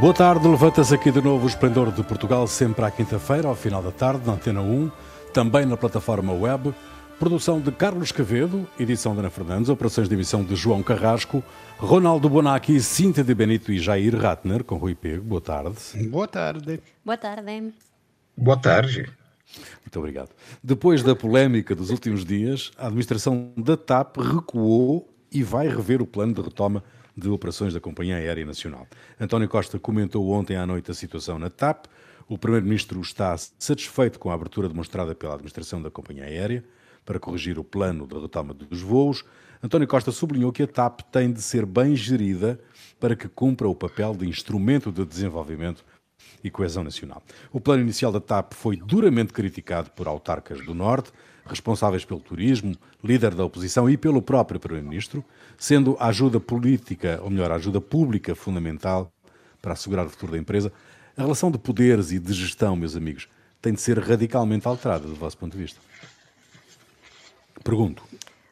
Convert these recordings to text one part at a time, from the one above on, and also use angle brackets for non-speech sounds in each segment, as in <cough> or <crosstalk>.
Boa tarde, levanta-se aqui de novo o Esplendor de Portugal, sempre à quinta-feira, ao final da tarde, na Antena 1, também na plataforma web. Produção de Carlos Cavedo, edição de Ana Fernandes, operações de emissão de João Carrasco, Ronaldo Bonacci, Cíntia de Benito e Jair Ratner, com Rui Pego. Boa tarde. Boa tarde. Boa tarde. Boa tarde. Muito obrigado. Depois da polémica dos últimos dias, a administração da TAP recuou e vai rever o plano de retoma de operações da Companhia Aérea Nacional. António Costa comentou ontem à noite a situação na TAP. O Primeiro-Ministro está satisfeito com a abertura demonstrada pela administração da Companhia Aérea para corrigir o plano de retoma dos voos. António Costa sublinhou que a TAP tem de ser bem gerida para que cumpra o papel de instrumento de desenvolvimento e coesão nacional. O plano inicial da TAP foi duramente criticado por autarcas do Norte, responsáveis pelo turismo, líder da oposição e pelo próprio Primeiro-Ministro, sendo a ajuda política, ou melhor, a ajuda pública fundamental para assegurar o futuro da empresa. A relação de poderes e de gestão, meus amigos, tem de ser radicalmente alterada do vosso ponto de vista. Pergunto.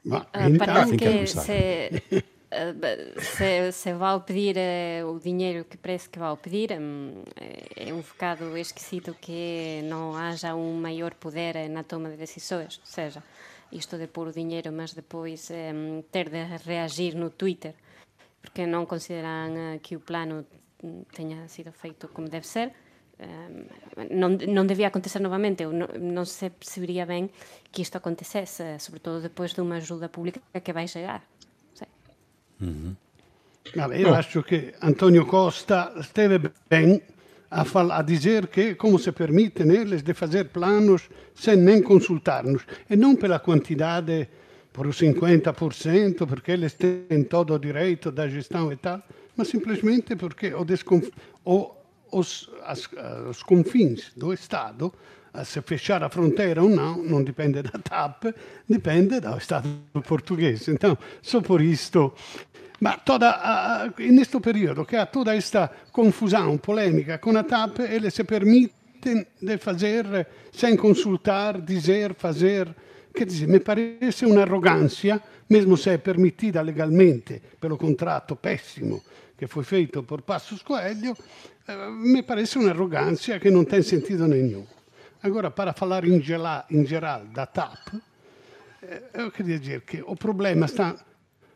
Uh, parece que se, se, se vai pedir uh, o dinheiro que parece que vai pedir, um, é um bocado esquisito que não haja um maior poder na toma de decisões, ou seja, isto de pôr o dinheiro, mas depois um, ter de reagir no Twitter, porque não consideram que o plano tenha sido feito como deve ser. Um, non, non debía acontecer novamente ou non, non se percebería ben que isto acontecese, sobre todo depois de unha ajuda pública que vai chegar. Mm-hmm. Vabbè, io lascio che Antonio Costa steve ben a, fal, a dizer que como se permite neles de fazer planos sem nem consultar-nos e não pela quantidade por o 50% perché eles têm todo o direito da gestão e tal mas simplesmente porque o, desconf, o os, as, os confins do Estado se fechar a fronteira ou não, não depende da TAP, depende do Estado português. Então, só por isto Ma toda, uh, neste período que há toda esta confusão, polêmica com a TAP, ele se permite de fazer sem consultar, dizer, fazer. Quer dizer, me parece uma arrogância, mesmo se é permitida legalmente pelo contrato péssimo che foi feito por Passos Coelho, eh, me parece un'arroganza che non tem sentido nenhum. Agora, para falar em geral, em geral da TAP, eh, eu queria dizer que o problema está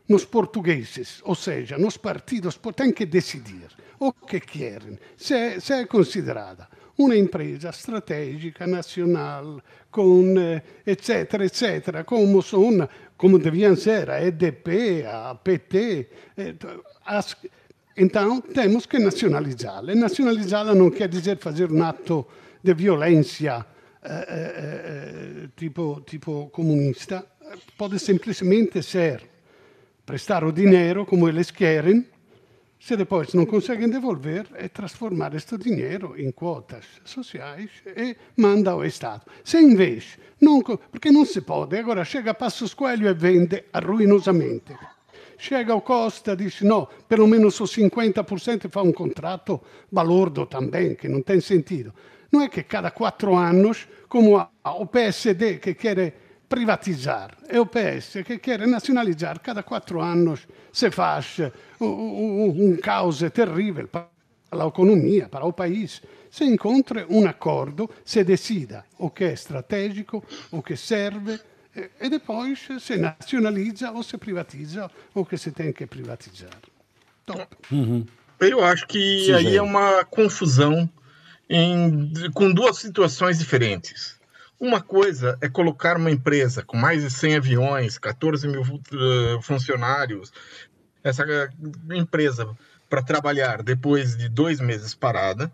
nos portugueses, ou seja, nos partidos, têm que decidir o que querem, se se é considerada uma empresa estratégica nacional, com eh, etc, etc, como são, como deviam ser a EDP, a PT, as, então temos que nacionalizá-la. Nacionalizá-la não quer dizer fazer um ato de violência eh, eh, tipo, tipo comunista, pode simplesmente ser prestar o dinheiro como eles querem, se depois não conseguem devolver, é transformar este dinheiro em quotas sociais e manda ao Estado. Se em vez, não, porque não se pode, agora chega a Passos Coelho e vende ruinosamente. Chega o Costa, diz no, pelo menos o 50% fa um contrato balordo também, que não tem sentido. Não é que cada quatro anos, como o PSD que quer privatizar. É o PS que quer nacionalizar. Cada quatro anos se faz um, um, um caos terrível para a economia, para o país. Se encontra um acordo, se decida o que é estratégico, o que serve, e depois se nacionaliza ou se privatiza o que se tem que privatizar. Top. Uhum. Eu acho que Sim, aí é uma confusão em, com duas situações diferentes. Uma coisa é colocar uma empresa com mais de 100 aviões, 14 mil uh, funcionários, essa empresa para trabalhar depois de dois meses parada.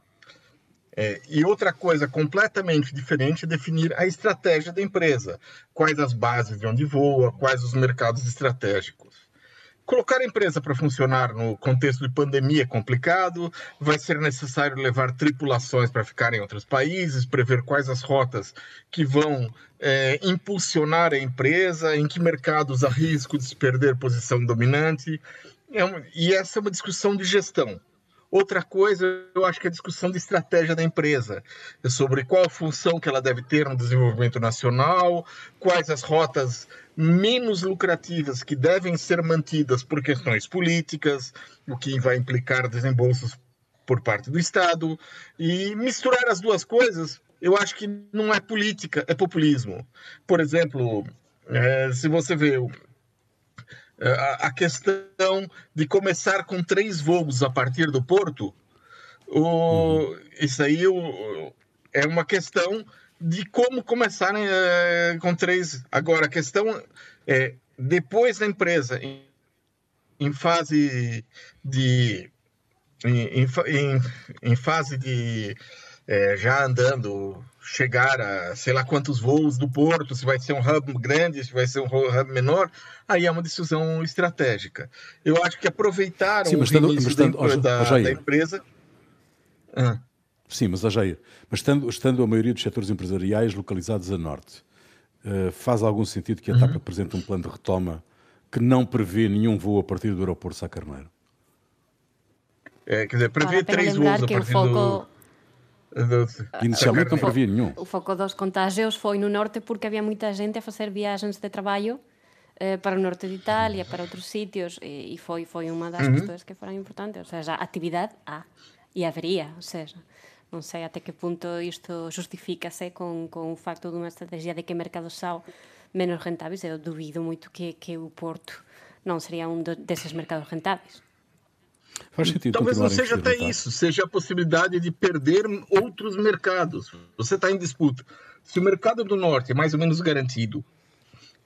É, e outra coisa completamente diferente é definir a estratégia da empresa, quais as bases de onde voa, quais os mercados estratégicos. Colocar a empresa para funcionar no contexto de pandemia é complicado, vai ser necessário levar tripulações para ficar em outros países, prever quais as rotas que vão é, impulsionar a empresa, em que mercados há risco de se perder posição dominante. É um, e essa é uma discussão de gestão. Outra coisa, eu acho que é a discussão de estratégia da empresa, é sobre qual função que ela deve ter no desenvolvimento nacional, quais as rotas menos lucrativas que devem ser mantidas por questões políticas, o que vai implicar desembolsos por parte do Estado, e misturar as duas coisas, eu acho que não é política, é populismo. Por exemplo, é, se você vê a, questão de começar com três voos a partir do porto, o, uhum. isso aí o, é uma questão de como começar é, com três. Agora, a questão é, depois da empresa, em, em fase de. Em, em, em fase de. É, já andando chegar a sei lá quantos voos do porto, se vai ser um hub grande, se vai ser um hub menor, aí é uma decisão estratégica. Eu acho que aproveitaram Sim, mas o início estando, da, da, da, empresa... Ah. Sim, mas, Jair, mas estando, estando a maioria dos setores empresariais localizados a norte, uh, faz algum sentido que a TAP uhum. apresente um plano de retoma que não prevê nenhum voo a partir do aeroporto Sá Carneiro? É, quer dizer, prevê três voos a partir do Inicialmente não previa nenhum. O foco dos contágios foi no norte porque havia muita gente a fazer viagens de trabalho eh, para o norte de Itália, para outros sítios, e, e foi, foi uma das uhum. questões que foram importantes. Ou seja, a atividade há e haveria, ou seja, não sei até que ponto isto justifica-se com, com o facto de uma estratégia de que mercados são menos rentáveis. Eu duvido muito que, que o Porto não seria um desses mercados rentáveis. Faz sentido. Talvez não seja até isso, seja a possibilidade de perder outros mercados. Você está em disputa. Se o mercado do norte é mais ou menos garantido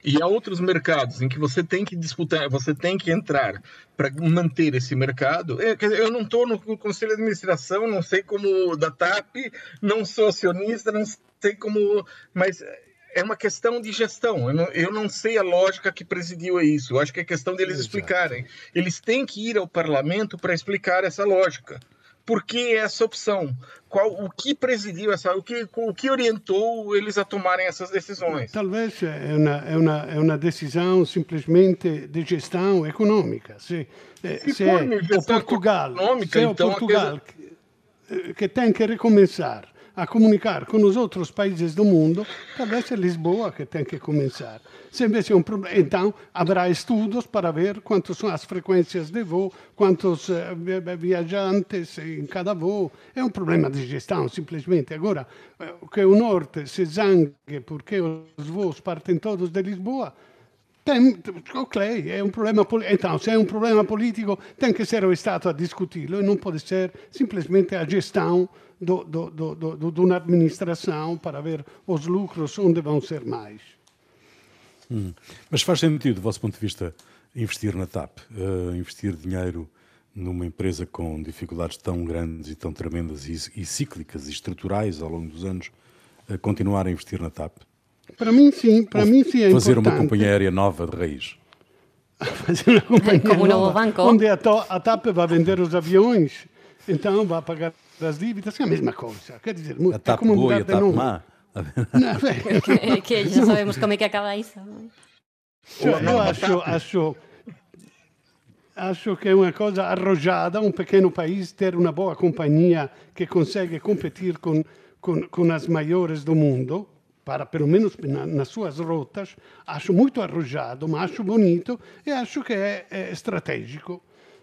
e há outros mercados em que você tem que disputar, você tem que entrar para manter esse mercado. É, eu não estou no conselho de administração, não sei como da TAP, não sou acionista, não sei como, mas é uma questão de gestão. Eu não, eu não, sei a lógica que presidiu a isso. Eu acho que é questão deles Exato. explicarem. Eles têm que ir ao parlamento para explicar essa lógica. Por que essa opção? Qual, o que presidiu essa, o que, o que orientou eles a tomarem essas decisões? Talvez é uma, é uma, é uma decisão simplesmente de gestão econômica. Se, eh, se, se é o Portugal, se é o então Portugal que, que tem que recomeçar a comunicar com os outros países do mundo, talvez é Lisboa que tem que começar. Se invece é um problema, então haverá estudos para ver quantas são as frequências de voo, quantos uh, viajantes em cada voo. É um problema de gestão, simplesmente. Agora, que o norte se zangue porque os voos partem todos de Lisboa, tem, ok, é um problema então se é um problema político tem que ser o Estado a discuti-lo e não pode ser simplesmente a gestão do, do, do, de uma administração para ver os lucros onde vão ser mais. Hum. Mas faz sentido, do vosso ponto de vista, investir na TAP, uh, investir dinheiro numa empresa com dificuldades tão grandes e tão tremendas e, e cíclicas e estruturais ao longo dos anos, uh, continuar a investir na TAP? Para mim, sim. Para Ou mim, sim é Fazer importante. uma companhia aérea nova de raiz. <laughs> fazer uma companhia Como nova, banco. onde a, a TAP vai vender os aviões, então vai pagar das dívidas, é a mesma coisa. Quer dizer, a TAP <laughs> é como boa e a TAP má. Não, que, que já sabemos como é que acaba isso. Eu acho, acho, acho que é uma coisa arrojada um pequeno país ter uma boa companhia que consegue competir com, com, com as maiores do mundo, para pelo menos na, nas suas rotas. Acho muito arrojado, mas acho bonito e acho que é, é estratégico.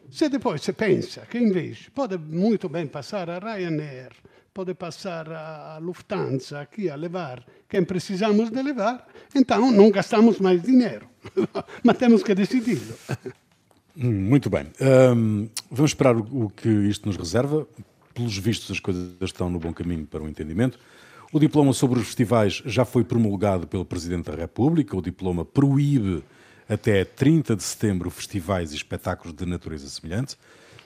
Se depois se pensa que invece pode muito bem passar a Ryanair, pode passar a Lufthansa aqui a levar quem precisamos de levar, então não gastamos mais dinheiro. <laughs> Mas temos que decidi-lo. Hum, muito bem. Um, vamos esperar o, que isto nos reserva. Pelos vistos, as coisas estão no bom caminho para o entendimento. O diploma sobre os festivais já foi promulgado pelo Presidente da República. O diploma proíbe até 30 de setembro festivais e espetáculos de natureza semelhante.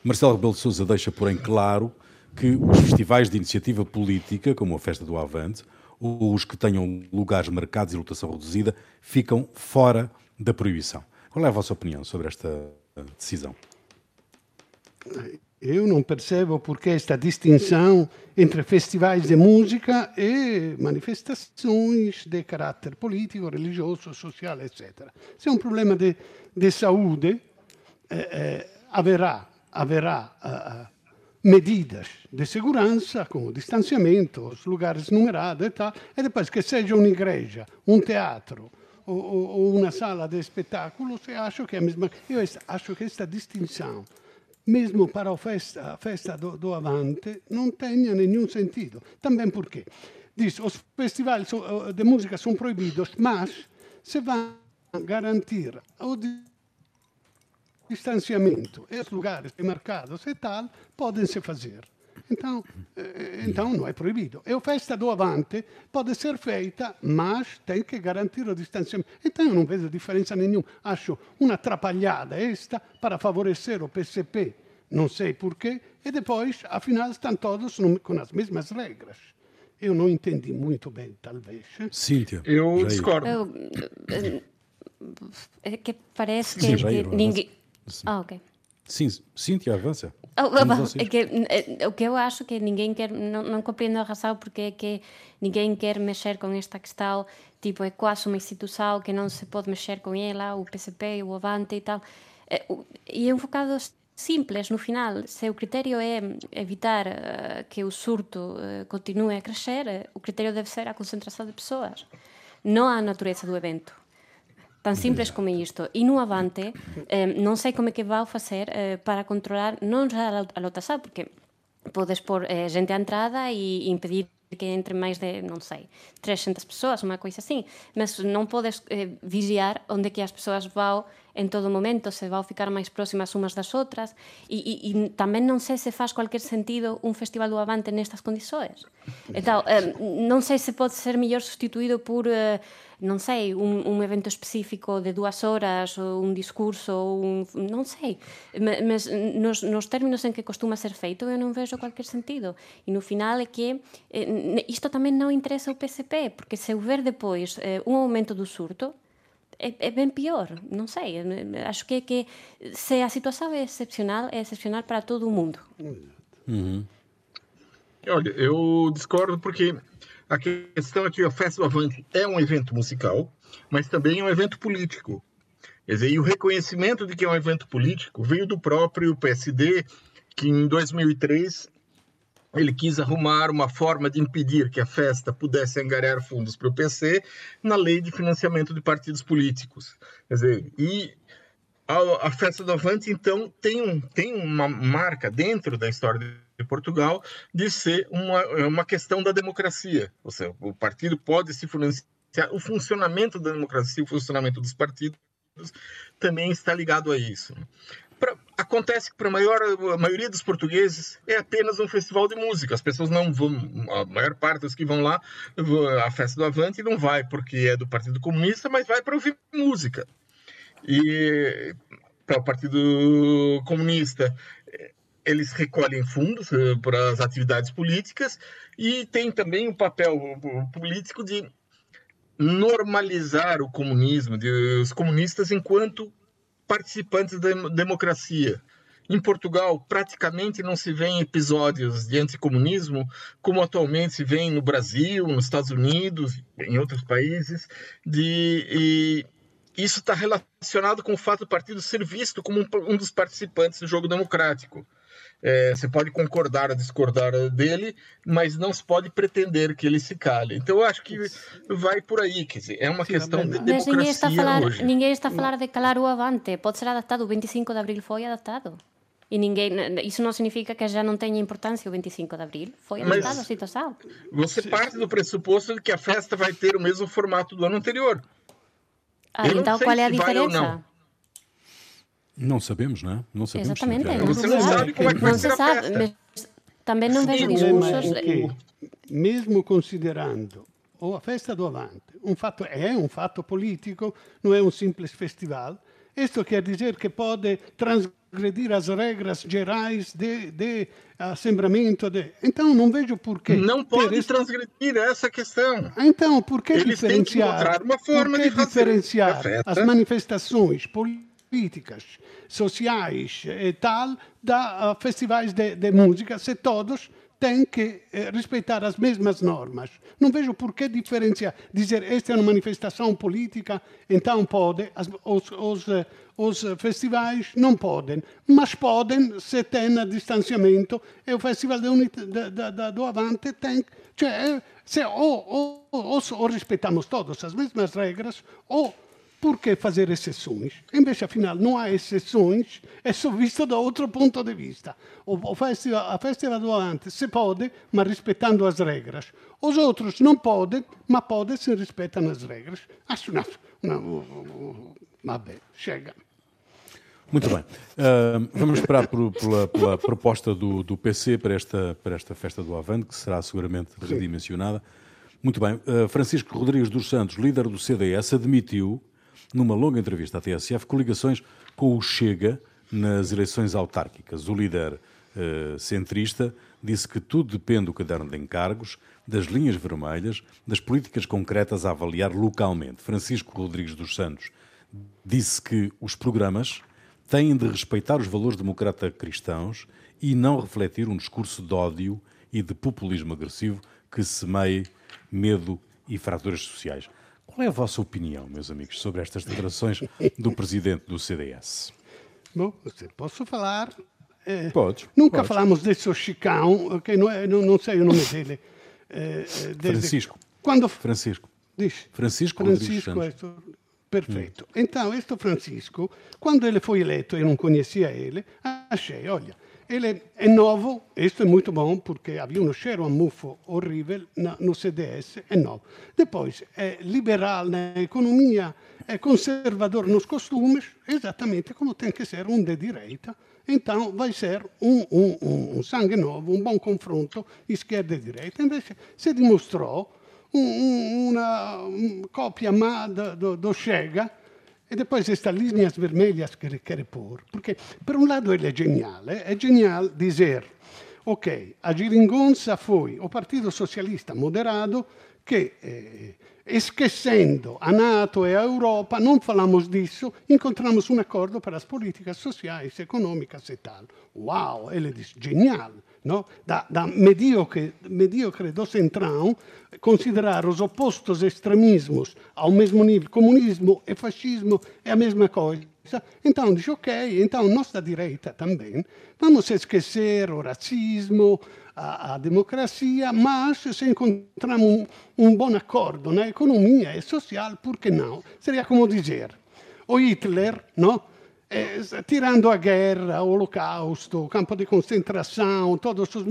Marcelo Rebelo de Sousa deixa, porém, claro que os festivais de iniciativa política, como a Festa do Avante, ou os que tenham lugares marcados e lotação reduzida, ficam fora da proibição. Qual é a vossa opinião sobre esta decisão? Eu não percebo porque esta distinção entre festivais de música e manifestações de caráter político, religioso, social, etc. Se é um problema de, de saúde, eh, eh, haverá, haverá uh, medidas de segurança, como distanciamento, os lugares numerados e tal, e depois que seja uma igreja, um teatro ou, ou uma sala de espetáculos, eu acho que é a mesma. Eu acho que esta distinção, mesmo para a festa, a festa do, do Avante, não tenha nenhum sentido. Também porque diz, os festivais de música são proibidos, mas se vai garantir o distanciamento e os lugares demarcados e tal, podem se fazer. Então, eh, então não é proibido. E a festa do Avante pode ser feita, mas tem que garantir o distanciamento. Então eu não vejo diferença nenhuma. Acho uma atrapalhada esta para favorecer o PCP, não sei porquê, e depois, afinal, estão todos com as mesmas regras. Eu não entendi muito bem, talvez. Cíntia. Eu discordo. Eu, é que parece que, que ninguém. Ah, ok. Sim, Cíntia, avança. Oh, é que, é, o que eu acho que ninguém quer, não, não compreendo a razão porque é que ninguém quer mexer com esta questão, tipo, é quase uma instituição que não se pode mexer com ela, o PCP, o Avante e tal. E é um focado simples no final. Se o critério é evitar uh, que o surto uh, continue a crescer, uh, o critério deve ser a concentração de pessoas, não a natureza do evento. Tan simples como isto. E no Avante, eh, non sei como é que vai facer eh, para controlar non xa a lotação, porque podes pôr eh, gente á entrada e impedir que entre máis de, non sei, 300 persoas, unha coisa así, mas non podes eh, vigiar onde que as persoas vão en todo momento se vão ficar máis próximas umas das outras e, e, e tamén non sei se faz cualquier sentido un festival do Avante nestas condições. Então, eh, non sei se pode ser mellor sustituído por eh, non sei, un, un evento específico de dúas horas ou un discurso ou un, non sei mas nos, nos términos en que costuma ser feito eu non vexo cualquier sentido e no final é que eh, isto tamén non interesa o PSP porque se houver depois eh, un aumento do surto é, é ben pior, non sei acho que, que se a situación é excepcional é excepcional para todo o mundo uhum. Olha, eu discordo porque a questão é que a Festa do Avante é um evento musical, mas também é um evento político. Quer dizer, e o reconhecimento de que é um evento político veio do próprio PSD, que em 2003 ele quis arrumar uma forma de impedir que a festa pudesse angariar fundos para o PC na lei de financiamento de partidos políticos. Quer dizer, e a, a festa do Avante, então, tem, um, tem uma marca dentro da história de Portugal de ser uma, uma questão da democracia. Ou seja, o partido pode se financiar, o funcionamento da democracia, o funcionamento dos partidos também está ligado a isso. Pra, acontece que para a, a maioria dos portugueses é apenas um festival de música. As pessoas não vão, a maior parte dos que vão lá, a festa do Avante não vai porque é do Partido Comunista, mas vai para ouvir música. E para o Partido Comunista eles recolhem fundos eh, para as atividades políticas e tem também um papel político de normalizar o comunismo, de, os comunistas enquanto participantes da democracia. Em Portugal, praticamente não se vê episódios de anticomunismo como atualmente se vê no Brasil, nos Estados Unidos, em outros países, de, isso está relacionado com o fato do partido ser visto como um, um dos participantes do jogo democrático. É, você pode concordar ou discordar dele, mas não se pode pretender que ele se cale. Então, eu acho que vai por aí, quer dizer, é uma Sim, questão de democracia mas ninguém está a falar, hoje. Ninguém está a falar de calar o avante, pode ser adaptado, o 25 de abril foi adaptado. E ninguém, isso não significa que já não tenha importância o 25 de abril. Foi adaptado a situação. Você parte do pressuposto de que a festa vai ter o mesmo formato do ano anterior. Ah, então qual é a diferença? Não sabemos, não é? Não sabemos. Exatamente. É. Você não sabe como é que vai não ser se sabe, mas também não vejo discursos... Okay. Mesmo considerando ou a festa do Avante um fato, é um fato político, não é um simples festival, isto quer dizer que pode transgredir as regras gerais de, de assembramento. De... Então, não vejo porquê. Não pode transgredir essa questão. Então, por que Eles diferenciar? Têm que uma forma por que de diferenciar as manifestações políticas, sociais e tal, da festivais de, de música, se todos tem que eh, respeitar as mesmas normas. Não vejo por que diferenciar, dizer esta é uma manifestação política, então pode, as, os, os, eh, os festivais não podem, mas podem se tem distanciamento e o Festival da, da, da, do Avante tem, cioè, se, ou, ou, ou, ou respeitamos todas as mesmas regras, ou por que fazer exceções? Invece, afinal, não há exceções, é só visto da outro ponto de vista. O, festival, a festival do Avante se pode, mas respeitando as regras. Os outros não podem, mas podem se respeitam as regras. Acho não. não vabbè, chega. Muito bem. Uh, vamos esperar por, pela, pela, proposta do, do, PC para esta, para esta festa do Avante, que será seguramente redimensionada. Muito bem. Uh, Francisco Rodrigues dos Santos, líder do CDS, admitiu numa longa entrevista à TSF, coligações com o Chega nas eleições autárquicas. O líder uh, centrista disse que tudo depende do caderno de encargos, das linhas vermelhas, das políticas concretas a avaliar localmente. Francisco Rodrigues dos Santos disse que os programas têm de respeitar os valores democrata-cristãos e não refletir um discurso de ódio e de populismo agressivo que semeie medo e fraturas sociais. Qual é a vossa opinião, meus amigos, sobre estas declarações do presidente do CDS? Bom, posso falar? Eh, Podes. Nunca podes. falamos desse Chicão, que não, é, não, não, sei o nome dele. Eh, desde... Francisco. Quando... Francisco. Diz. Francisco Francisco questo... Perfeito. Hum. Então, questo Francisco, quando ele foi eleito, eu não conhecia ele, achei, olha, ele é novo, isto é muito bom, porque havia um cheiro a mufo horrível no CDS, é novo. Depois, é liberal na economia, é conservador nos costumes, exatamente como tem que ser um de direita. Então, vai ser um, um, um sangue novo, um bom confronto esquerda e direita. Invece, se dimostrou um, uma cópia má do, do, do Chega, e depois estas linhas vermelhas que ele quer pôr. Porque, por um lado, ele é genial. É genial dizer, ok, a Giringonza foi o Partido Socialista moderado che, eh, esquecendo a Nato e a Europa, non falamos disso, encontramos un accordo per as políticas sociais, económicas e tal. Wow, ele diz, genial. No? Da, da mediocre, mediocre do centrão, considerar os opostos extremismos ao mesmo nível, comunismo e fascismo é a mesma coisa. Então diz, ok, então nós da direita também vamos esquecer o racismo, a, a democracia, mas se encontramos um, um bom acordo na economia e social, por que não? Seria como dizer, o Hitler, no? Eh, tirando a guerra, o holocausto, o campo di concentrazione, todos os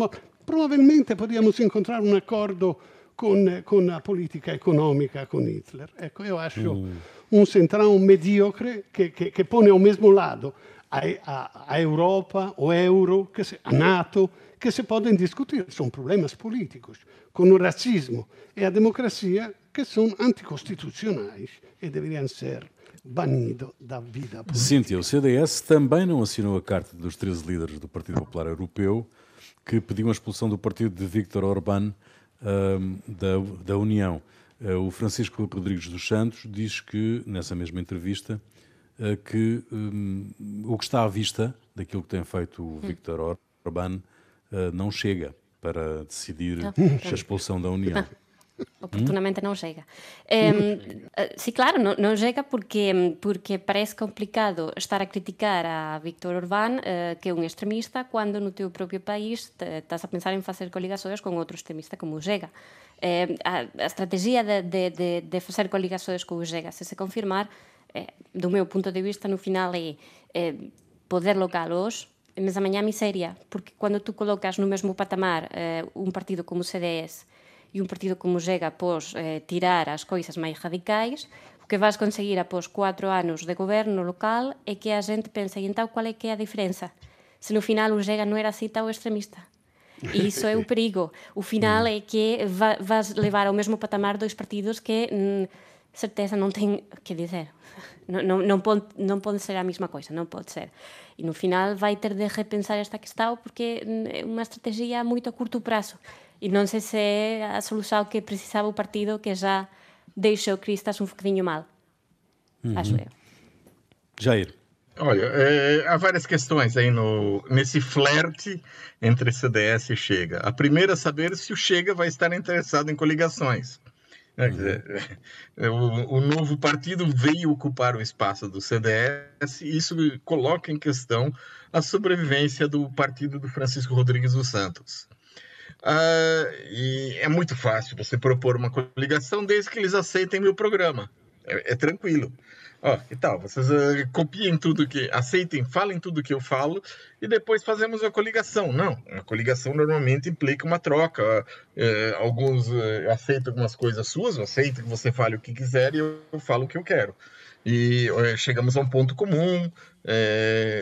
probabilmente podíamos encontrar un accordo con, con la politica economica con Hitler. Ecco, io acho mm. un centrão mediocre che, che, che, pone ao mesmo lado a, a, a Europa, o euro, se, a NATO, che si podem discutir, são problemas políticos, com o racismo e a democracia que são anticonstitucionais e deveriam ser banido da vida política. Cíntia, o CDS também não assinou a carta dos 13 líderes do Partido Popular Europeu que pediam a expulsão do partido de Viktor Orbán uh, da, da União. Uh, o Francisco Rodrigues dos Santos diz que, nessa mesma entrevista, uh, que um, o que está à vista daquilo que tem feito o Viktor Orbán não chega para decidir a expulsão da União. Oportunamente non chega. Eh, sí, claro, non, non chega porque, porque parece complicado estar a criticar a Víctor Orbán, eh, que é un extremista, cando no teu propio país estás a pensar en facer coligações con outro extremista como o Chega. Eh, a, a estrategia de, de, de, de facer coligações con o Chega, se se confirmar, eh, do meu punto de vista, no final é eh, poder localos, mas amanhã miséria, porque quando tu colocas no mesmo patamar un partido como o CDS e un partido como Xega pos eh, tirar as coisas máis radicais, o que vas conseguir após cuatro anos de goberno local é que a xente pense e então qual é que é a diferenza? Se no final o Xega non era así ou extremista. E iso é o <laughs> perigo. O final mm. é que va, vas levar ao mesmo patamar dois partidos que mm, certeza non ten que dizer. Non, non, non, pode, non pode ser a mesma coisa non pode ser. E no final vai ter de repensar esta que está porque mm, é unha estrategia moito a curto prazo. E non sei se é a solução que precisava o partido que já deixou Cristas um bocadinho mal. Uhum. Acho eu. Jair. Olha, é, há várias questões aí no, nesse flerte entre CDS e Chega. A primeira é saber se o Chega vai estar interessado em coligações. Né? Dizer, o, o, novo partido veio ocupar o espaço do CDS e isso coloca em questão a sobrevivência do partido do Francisco Rodrigues dos Santos. Ah, e é muito fácil você propor uma coligação desde que eles aceitem meu programa. É, é tranquilo. Ó, que tal? Vocês uh, copiem tudo que. aceitem, falem tudo que eu falo e depois fazemos a coligação. Não, uma coligação normalmente implica uma troca. Uh, alguns uh, aceitam algumas coisas suas, aceitam que você fale o que quiser e eu, eu falo o que eu quero. E chegamos a um ponto comum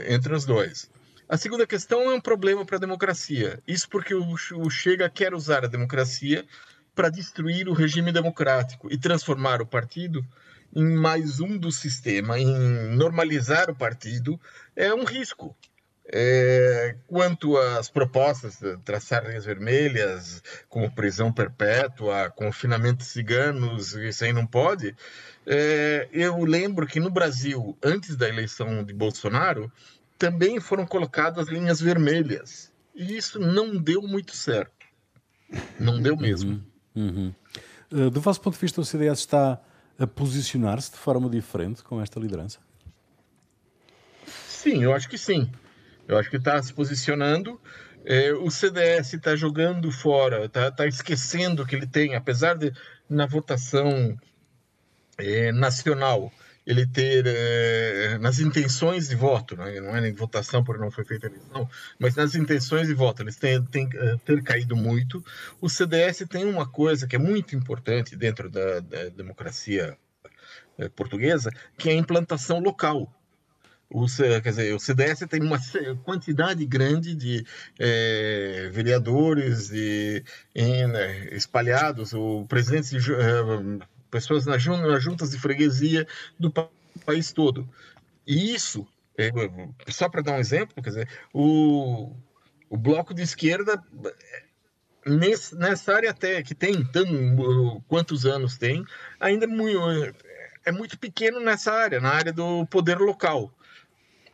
entre os dois. A segunda questão é um problema para a democracia. Isso porque o, Chega quer usar a democracia para destruir o regime democrático e transformar o partido em mais um do sistema, em normalizar o partido, é um risco. É, quanto às propostas de traçar linhas vermelhas, como prisão perpétua, confinamento de ciganos, isso aí não pode. É, eu lembro que no Brasil, antes da eleição de Bolsonaro, também foram colocadas linhas vermelhas. E isso não deu muito certo. Não deu mesmo. Uhum. Uhum. Uh, do vosso ponto de vista, o CDS está a posicionar-se de forma diferente com esta liderança? Sim, eu acho que sim. Eu acho que está se posicionando. É, o CDS está jogando fora, está tá esquecendo que ele tem, apesar de na votação é, nacional ele ter é, nas intenções de voto, né? não é nem votação porque não foi feita eleição, mas nas intenções de voto eles têm, têm uh, ter caído muito. O CDS tem uma coisa que é muito importante dentro da, da democracia uh, portuguesa, que é a implantação local. O, quer dizer, o CDS tem uma quantidade grande de é, vereadores de, em, né, espalhados, o presidente de, pessoas nas, juntas de freguesia do país todo. E isso, é, só para dar um exemplo, quer dizer, o, o bloco de esquerda nesse, nessa área até que tem tão, quantos anos tem, ainda é muito, é muito pequeno nessa área, na área do poder local.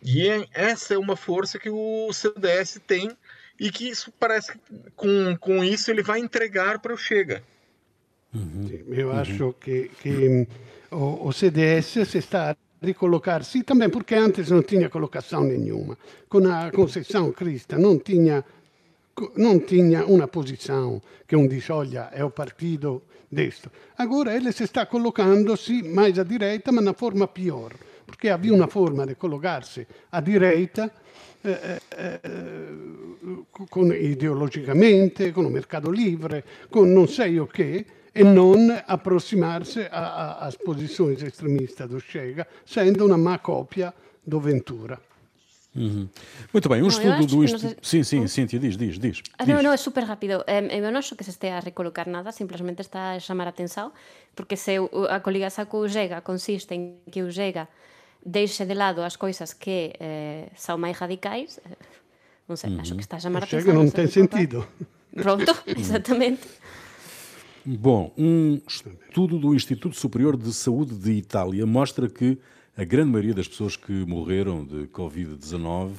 E é, essa é uma força que o CDS tem e que isso parece que com, com isso ele vai entregar para o Chega. Uhum. eu uhum. acho que, que o, o, CDS se está a recolocar, sim, também porque antes não tinha colocação nenhuma. Com a Conceição Crista não tinha, não tinha uma posição que um diz, olha, é o partido destro. Agora ele se está colocando-se mais à direita, mas na forma pior, porque havia uma forma de colocar-se à direita eh, eh, con, ideologicamente, con il mercato livre, con non sei o che, e non approssimarsi às posições extremistas do Chega, sendo uma má cópia do Ventura. Uhum. Muito bem, um não, estudo do Instituto. Sim, sim, Cíntia, diz, diz, diz. Ah, não, não, é super rápido. Eu não acho que se esteja a recolocar nada, simplesmente está a chamar a atenção, porque se a coligação com o Chega consiste em que o Chega deixe de lado as coisas que eh, são mais radicais, eh, não sei, uhum. acho que está a chamar a atenção. Chega não tem sentido. Pronto, <laughs> <laughs> exatamente. Bom, um estudo do Instituto Superior de Saúde de Itália mostra que a grande maioria das pessoas que morreram de Covid-19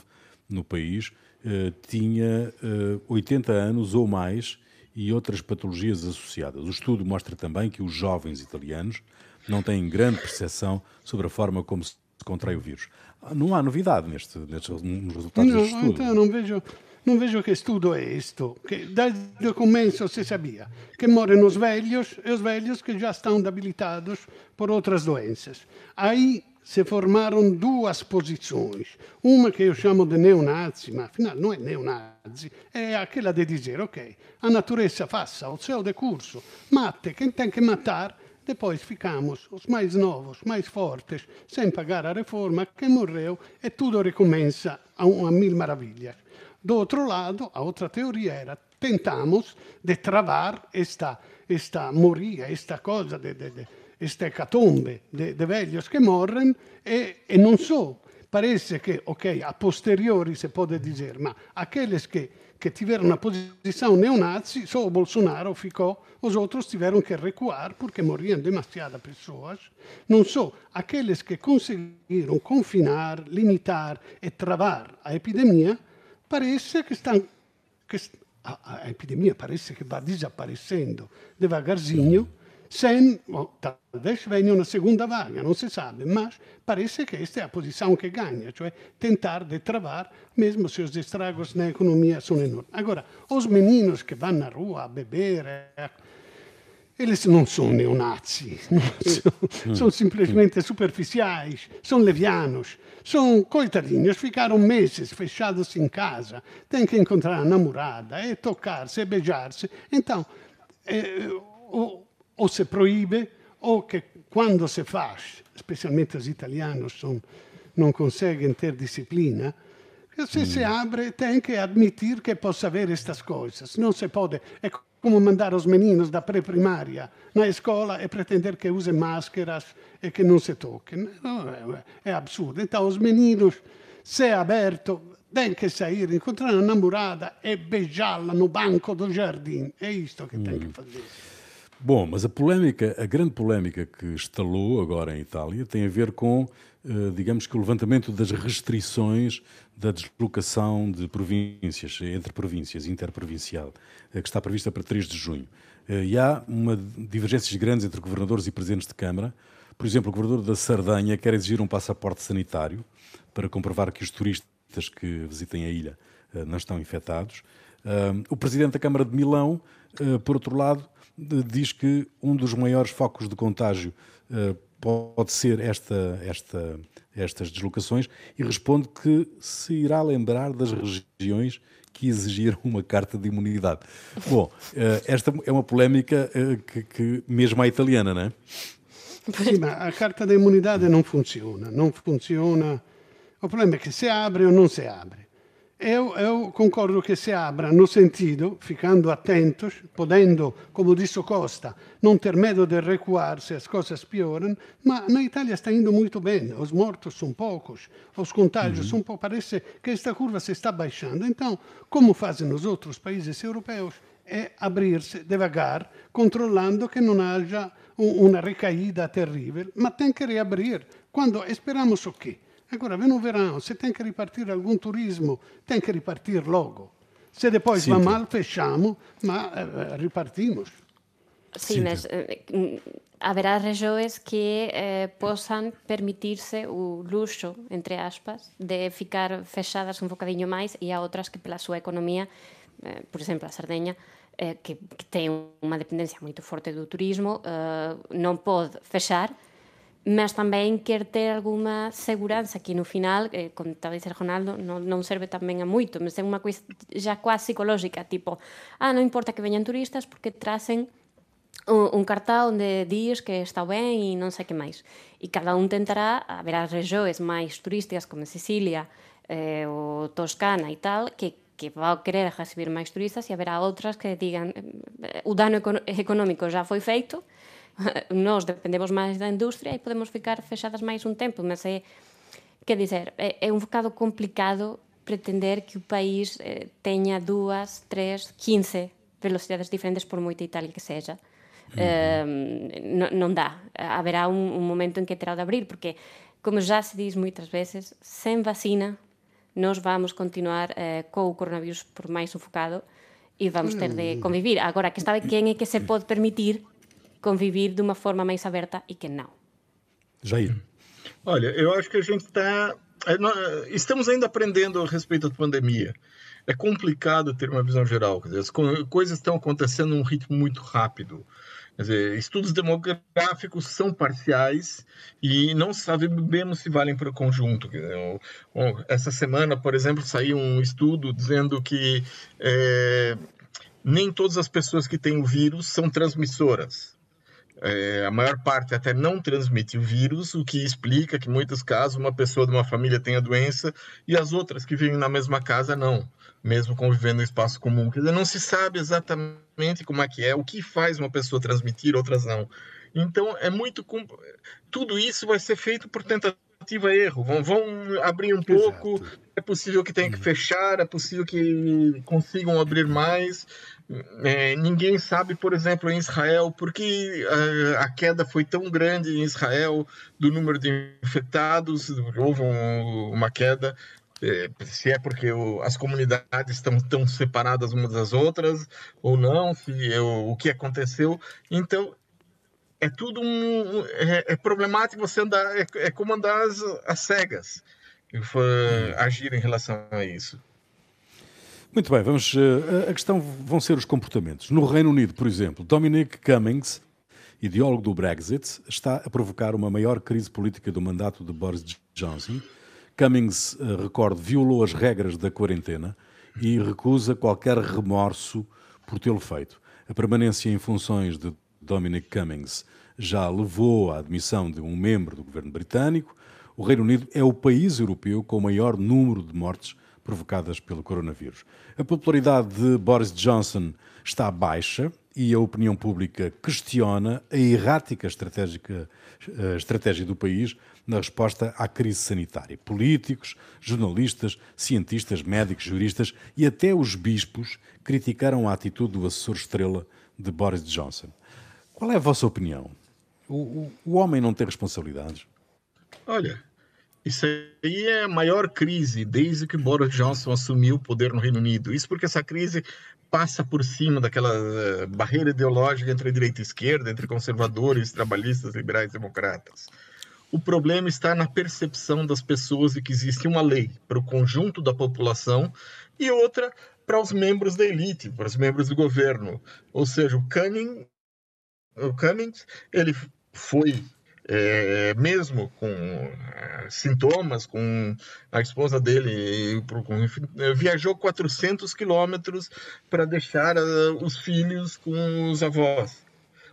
no país eh, tinha eh, 80 anos ou mais e outras patologias associadas. O estudo mostra também que os jovens italianos não têm grande percepção sobre a forma como se contrai o vírus. Não há novidade neste, nestes, nos resultados não, deste estudo. Então não vejo non vejo che studo è questo, che desde começo se sabia que morrem os velhos e os velhos que já estão debilitados por outras doenças. Aí se formaram duas posições. Uma que eu chamo de neonazi, ma afinal não é neonazi, é aquela de dizer, ok, a natureza faça o seu decurso, mate quem tem que matar, depois ficamos os mais novos, mais fortes, sem pagar a reforma, quem morreu e tudo recomeça a, a mil maravilhas. Do outro lado, a outra teoria era tentamos de travar esta, esta moria, esta coisa, de, de, de, esta hecatombe de, de velhos que morrem e, e não só. Parece que, ok, a posteriori se pode dizer, ma aqueles que que tiveram uma posição neonazi, só o Bolsonaro ficou, os outros tiveram que recuar porque morriam demasiadas pessoas. Não só aqueles que conseguiram confinar, limitar e travar a epidemia, parece que estão. Que a, a epidemia parece que vai desaparecendo devagarzinho sem, talvez venha uma segunda vaga, não se sabe, mas parece que esta é a posição que ganha, cioè tentar de travar, mesmo se os estragos na economia são enormes. Agora, os meninos que vão na rua a beber, eles não são neonazi, são, são simplesmente superficiais, são levianos, são coitadinhos, ficaram meses fechados em casa, têm que encontrar a namorada, e tocar-se, e beijar-se. Então, eh, o, ou se proíbe, ou que quando se faz, especialmente os italianos são, não conseguem ter disciplina, se mm. se abre tem que admitir que possa haver estas coisas. Não se pode. É como mandar os meninos da pré-primária na escola e pretender que usem máscaras e que não se toquem. É, é absurdo. Então, os meninos, se é aberto, têm que sair, encontrar a namorada e beijá-la no banco do jardim. É isto que tem que mm. fazer. Bom, mas a polémica, a grande polémica que estalou agora em Itália tem a ver com, digamos que o levantamento das restrições da deslocação de províncias, entre províncias, interprovincial, eh, que está prevista para 3 de junho. Eh, e há uma divergências grandes entre governadores e presidentes de Câmara. Por exemplo, o governador da Sardanha quer exigir um passaporte sanitário para comprovar que os turistas que visitem a ilha não estão infectados. O presidente da Câmara de Milão, por outro lado, diz que um dos maiores focos de contágio pode ser esta, esta, estas deslocações e responde que se irá lembrar das regiões que exigiram uma carta de imunidade. Bom, uh, esta é uma polémica uh, que, que, mesmo a italiana, não é? Sim, a carta de imunidade não funciona, não funciona. O problema é que se abre ou não se abre. Eu, eu, concordo che si abra no sentido, ficando atentos, podendo, como disse Costa, não ter medo de recuar se as coisas pioram, mas na Itália está indo muito bem, os mortos são poucos, os contágios são poucos, parece que esta curva se está baixando. Então, como fazem os outros países europeus, é abrir-se devagar, controlando que não haja uma recaída terrível, mas tem que reabrir. Quando esperamos o quê? Agora, vem o verão, se tem que ripartir algum turismo, tem que ripartir logo. Se depois vai mal, fechamos, mas eh, ripartimos. Sim, mas eh, haverá regiões que eh, possam permitir-se o luxo, entre aspas, de ficar fechadas um bocadinho mais e há outras que, pela sua economia, eh, por exemplo, a Sardenha, eh, que, que, tem uma dependência muito forte do turismo, eh, não pode fechar, mas tamén quer ter alguma seguranza que no final, eh, como está dice Ronaldo, non, non serve tamén a moito, mas é unha coisa já quase psicolóxica, tipo, ah, non importa que veñan turistas porque tracen un, un cartá onde dis que está ben e non sei que máis. E cada un tentará a ver as regións máis turísticas como Sicilia, eh, o Toscana e tal, que que va querer recibir máis turistas e haberá outras que digan eh, o dano económico já foi feito, <laughs> nós dependemos máis da industria e podemos ficar fechadas máis un tempo, mas é, quer dizer, é, é un bocado complicado pretender que o país eh, teña dúas, tres, quince velocidades diferentes por moita Italia que seja. Uh -huh. eh, non, non dá. Haberá un, un momento en que terá de abrir, porque, como já se diz moitas veces, sen vacina nós vamos continuar eh, co coronavirus por máis sufocado e vamos ter de convivir. Agora, que está de quen é que se pode permitir conviver de uma forma mais aberta e que não. Jair. Olha, eu acho que a gente está. É, estamos ainda aprendendo a respeito da pandemia. É complicado ter uma visão geral. Dizer, as coisas estão acontecendo num ritmo muito rápido. Quer dizer, estudos demográficos são parciais e não sabemos se valem para o conjunto. Essa semana, por exemplo, saiu um estudo dizendo que é, nem todas as pessoas que têm o vírus são transmissoras. É, a maior parte até não transmite o vírus, o que explica que, em muitos casos, uma pessoa de uma família tem a doença e as outras que vivem na mesma casa não, mesmo convivendo em espaço comum. Quer dizer, não se sabe exatamente como é que é, o que faz uma pessoa transmitir, outras não. Então, é muito. Tudo isso vai ser feito por tentativa e erro. Vão, vão abrir um pouco, Exato. é possível que tenha que fechar, é possível que consigam abrir mais. É, ninguém sabe, por exemplo, em Israel, por que a, a, queda foi tão grande em Israel do número de infectados, houve um, uma queda, é, se é porque o, as comunidades estão tão separadas umas das outras ou não, se é, o que aconteceu. Então, é tudo um, é, é problemático você andar, é, é como andar às, às cegas, agir em relação a isso. Muito bem, vamos. Uh, a questão vão ser os comportamentos. No Reino Unido, por exemplo, Dominic Cummings, ideólogo do Brexit, está a provocar uma maior crise política do mandato de Boris Johnson. Cummings, uh, recordo, violou as regras da quarentena e recusa qualquer remorso por tê-lo feito. A permanência em funções de Dominic Cummings já levou à admissão de um membro do governo britânico. O Reino Unido é o país europeu com o maior número de mortes provocadas pelo coronavírus. A popularidade de Boris Johnson está baixa e a opinião pública questiona a errática a estratégia do país na resposta à crise sanitária. Políticos, jornalistas, cientistas, médicos, juristas e até os bispos criticaram a atitude do assessor estrela de Boris Johnson. Qual é a vossa opinião? O, o, o homem não tem responsabilidades? Olha, isso aí é a maior crise desde que Boris Johnson assumiu o poder no Reino Unido. Isso porque essa crise passa por cima daquela eh, barreira ideológica entre direita e esquerda, entre conservadores, trabalhistas, liberais democratas. O problema está na percepção das pessoas de que existe uma lei para o conjunto da população e outra para os membros da elite, para os membros do governo. Ou seja, o Cummings, o Cummings ele foi é, mesmo com é, sintomas, com a esposa dele, com, viajou 400 quilômetros para deixar uh, os filhos com os avós,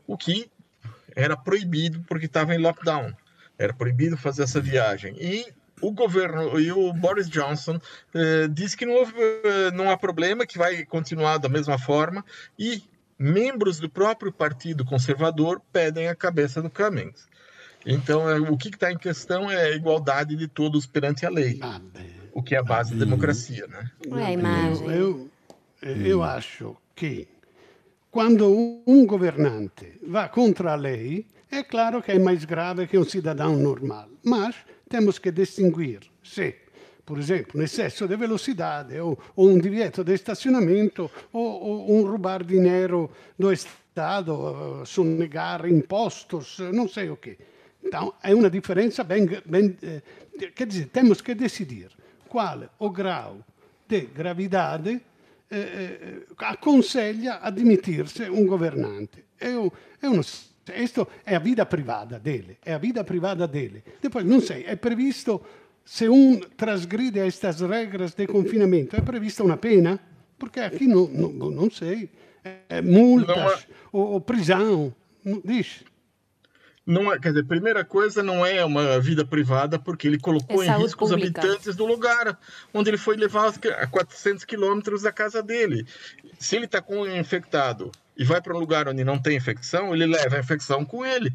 o que era proibido porque estava em lockdown, era proibido fazer essa viagem. E o governo e o Boris Johnson eh, disse que não, houve, não há problema, que vai continuar da mesma forma, e membros do próprio Partido Conservador pedem a cabeça do Cummings. Então, é, o que está em questão é a igualdade de todos perante a lei, ah, o que é a base da democracia, né? É a imagem. Eu, eu acho que quando um governante vai contra a lei, é claro que é mais grave que um cidadão normal, mas temos que distinguir se, por exemplo, um excesso de velocidade ou, ou um divieto de estacionamento ou, ou um roubar dinheiro do Estado, sonegar impostos, não sei o quê. Então, é uma diferença bem, bem eh, quer dizer, temos que decidir qual o grau de gravidade eh, eh, aconselha admitir-se um governante. Eu, eu não sei. Questo è a vita privata dele, è a vita privata dele. Depois, não sei, é previsto, se um transgride estas regras de confinamento, é prevista uma pena? Porque aqui não, não, não sei. É, multas ou, ou prisão. Diz não é, quer dizer, primeira coisa, não é uma vida privada, porque ele colocou é em risco os habitantes do lugar onde ele foi levar a 400 quilômetros da casa dele. Se ele está com infectado e vai para um lugar onde não tem infecção, ele leva a infecção com ele.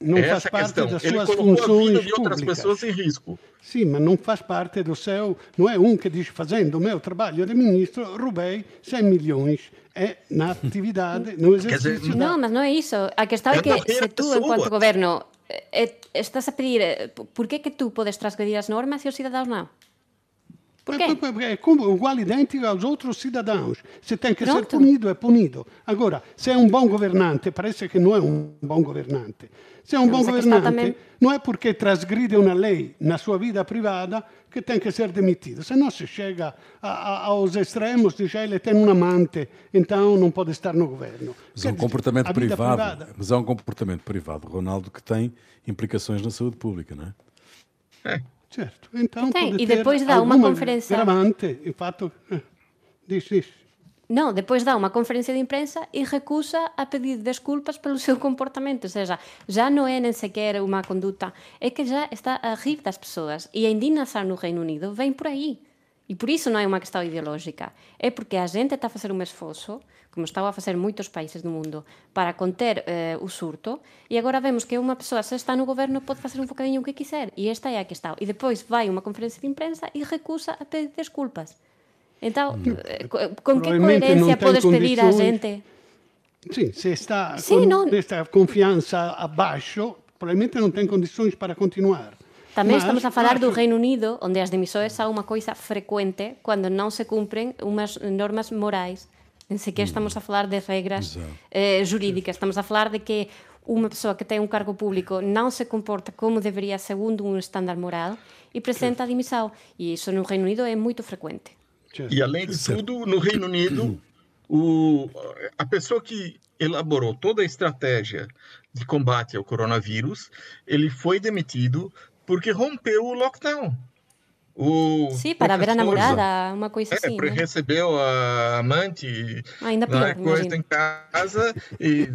Não Essa faz parte questão. das ele suas funções de outras pessoas em risco. Sim, mas não faz parte do seu. Não é um que diz, fazendo o meu trabalho de ministro, roubei 100 milhões é na atividade, no exercício. Dizer, não, mas não é isso. A questão é, é que se tu, enquanto governo, eh, estás a pedir eh, por que que tu podes transgredir as normas e os cidadãos não? Por quê? É, é como, igual idêntico aos outros cidadãos. Se tem que Pronto. ser punido, é punido. Agora, se é um bom governante, parece que não é um bom governante. Se é um não, bom governante, também... não é porque transgride uma lei na sua vida privada que tem que ser demitido. Se não se chega a, a, aos extremos, diz ele tem um amante, então não pode estar no governo. Mas é um comportamento privado, privada... mas é um comportamento privado, Ronaldo, que tem implicações na saúde pública, não é? É. Certo. Então tem, pode e depois dá uma conferência. Gravante, fatto. Eh, <laughs> diz, diz. Não, depois dá uma conferência de imprensa e recusa a pedir desculpas pelo seu comportamento. Ou seja, já não é nem sequer uma conduta, é que já está a rir das pessoas. E a indignação no Reino Unido vem por aí. E por isso não é uma questão ideológica. É porque a gente está a fazer um esforço, como estão a fazer muitos países do mundo, para conter eh, o surto, e agora vemos que uma pessoa, se está no governo, pode fazer um bocadinho o que quiser. E esta é a questão. E depois vai uma conferência de imprensa e recusa a pedir desculpas. Então, eh, com que coerência podes pedir a gente? Sim, se está Sim, com não... esta confiança abaixo, provavelmente não tem condições para continuar. Tamén Mas, estamos a falar do Reino Unido, onde as demissões são unha coisa frecuente cando non se cumpren unhas normas morais. En sequer estamos a falar de regras eh, jurídicas, estamos a falar de que unha persoa que ten un cargo público non se comporta como debería segundo un estándar moral e presenta a dimissão. E iso no Reino Unido é moito frecuente. E além de tudo, no Reino Unido, o, a pessoa que elaborou toda a estratégia de combate ao coronavírus, ele foi demitido porque rompeu o lockdown. O Sim, para ver a namorada, uma coisa é, assim. Né? Recebeu a amante, ainda pior, coisa em casa e,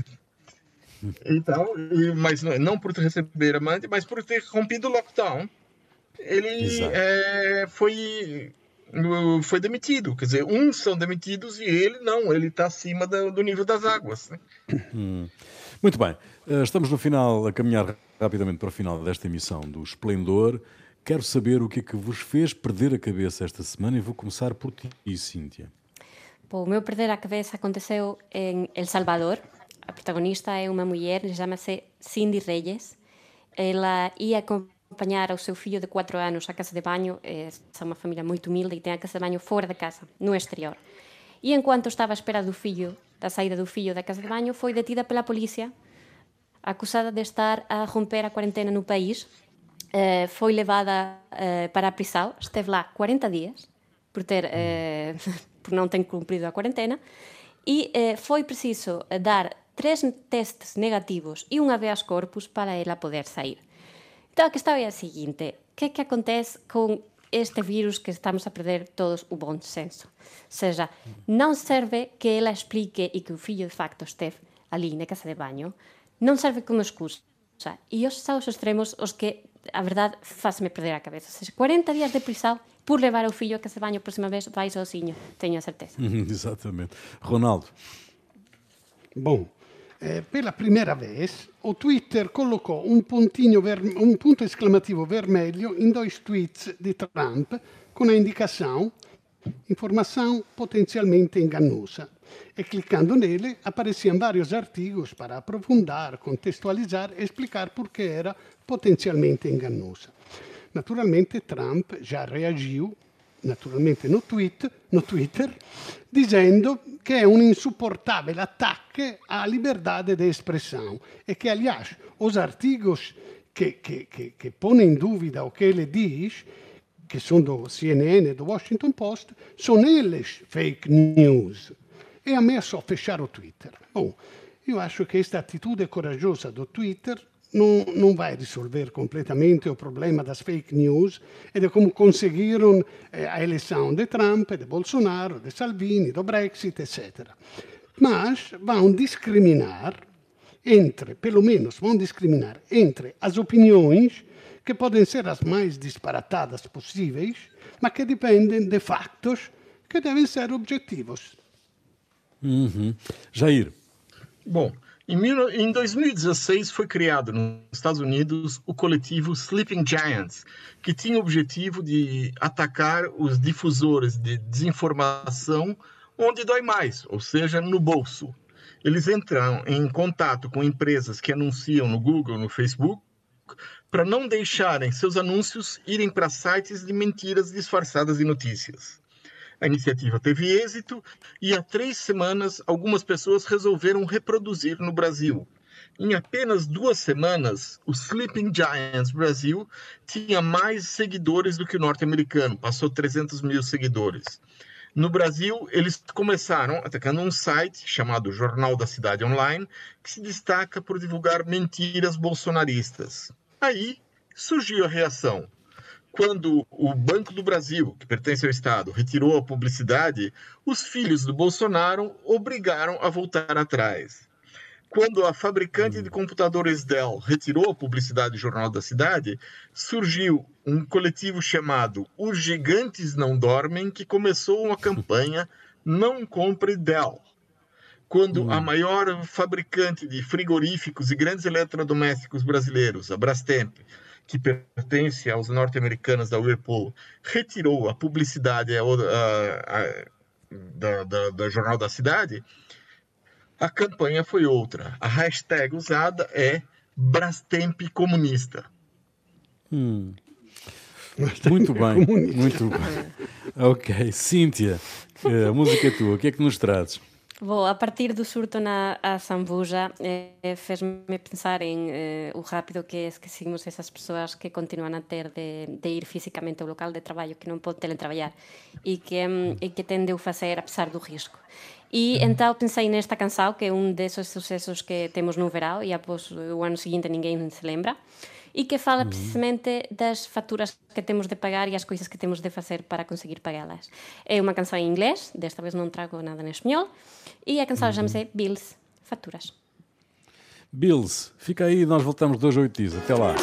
e tal, e, mas não por receber amante, mas por ter rompido o lockdown. Ele é, foi foi demitido. Quer dizer, uns são demitidos e ele não, ele está acima do, do, nível das águas. Né? Hum. Muito bem, eh, estamos no final, a caminhar rapidamente para o final desta emissão do Esplendor. Quero saber o que é que vos fez perder a cabeça esta semana e vou começar por ti, Cíntia. Bom, o meu perder a cabeça aconteceu em El Salvador. A protagonista é uma mulher, chama-se Cindy Reyes. Ela ia acompanhar o seu filho de 4 anos à casa de banho. É uma família muito humilde e tem a casa de banho fora da casa, no exterior. E enquanto estava à espera do filho, da saída do filho da casa de banho, foi detida pela polícia acusada de estar a romper a quarentena no país. Uh, foi levada uh, para a prisão, esteve lá 40 dias por, ter, uh, <laughs> por não ter cumprido a quarentena e foi preciso dar três testes negativos e um habeas corpus para ela poder sair. Então a questão é a seguinte, o que é que acontece com este vírus que estamos a perder todos o bom senso? Ou seja, não serve que ela explique e que o filho de facto esteve ali na casa de banho, non serve como excusa. E os são os extremos os que, a verdade, faz-me perder a cabeça. Ou seja, 40 días de prisão por levar o filho a que se baño a próxima vez vai sozinho, teño a certeza. <laughs> Exatamente. Ronaldo. Bom, eh, pela primeira vez o Twitter colocou um, pontinho ver, um ponto exclamativo vermelho em dois tweets de Trump com a indicação informação potencialmente enganosa e clicando nele apareciam vários artigos para aprofundar, contextualizar e explicar por que era potencialmente enganosa. Naturalmente Trump já reagiu, naturalmente no, tweet, no Twitter, dizendo que é um insuportável ataque à liberdade de expressão e que, aliás, os artigos que, que, que põem em dúvida o que ele diz que são do CNN e do Washington Post, são eles fake news e ameaçou a fechar o Twitter. Bom, eu acho que esta atitude corajosa do Twitter não, não vai resolver completamente o problema das fake news e de como conseguiram eh, a eleição de Trump, de Bolsonaro, de Salvini, do Brexit, etc. Mas vão discriminar entre, pelo menos vão discriminar entre as opiniões que podem ser as mais disparatadas possíveis, mas que dependem de factos que devem ser objetivos. Uhum. Jair. Bom, em 2016 foi criado nos Estados Unidos o coletivo Sleeping Giants, que tinha o objetivo de atacar os difusores de desinformação onde dói mais, ou seja, no bolso. Eles entram em contato com empresas que anunciam no Google, no Facebook, para não deixarem seus anúncios irem para sites de mentiras disfarçadas de notícias. A iniciativa teve êxito e há três semanas algumas pessoas resolveram reproduzir no Brasil. Em apenas duas semanas, o Sleeping Giants Brasil tinha mais seguidores do que o norte-americano, passou 300 mil seguidores. No Brasil, eles começaram atacando um site chamado Jornal da Cidade Online, que se destaca por divulgar mentiras bolsonaristas. Aí surgiu a reação quando o Banco do Brasil, que pertence ao Estado, retirou a publicidade, os filhos do Bolsonaro obrigaram a voltar atrás. Quando a fabricante de computadores Dell retirou a publicidade do Jornal da Cidade, surgiu um coletivo chamado Os Gigantes Não Dormem, que começou uma campanha <laughs> Não Compre Dell. Quando hum. a maior fabricante de frigoríficos e grandes eletrodomésticos brasileiros, a Brastemp, que pertence aos norte-americanos da Whirlpool, retirou a publicidade a, a, a, da, da, da Jornal da Cidade, a campanha foi outra. A hashtag usada é Brastemp Comunista. Hum. Muito bem, muito bem. Ok, Cíntia, eh, a música é tua, o que é que nos trazes? Bom, a partir do surto na Sambuja eh, fez-me pensar em eh, o rápido que é que seguimos essas pessoas que continuam a ter de, de ir fisicamente ao local de trabalho, que não podem teletrabalhar e que, e que tendem a fazer apesar do risco. E então pensei nesta canção, que é um desses sucessos que temos no verão e após o ano seguinte ninguém se lembra, e que fala precisamente das faturas que temos de pagar e as coisas que temos de fazer para conseguir pagá-las. É uma canção em inglês, desta vez não trago nada em espanhol, e a canção uhum. chama-se Bills, Faturas. Bills, fica aí, nós voltamos dois oito dias. Até lá.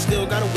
still gotta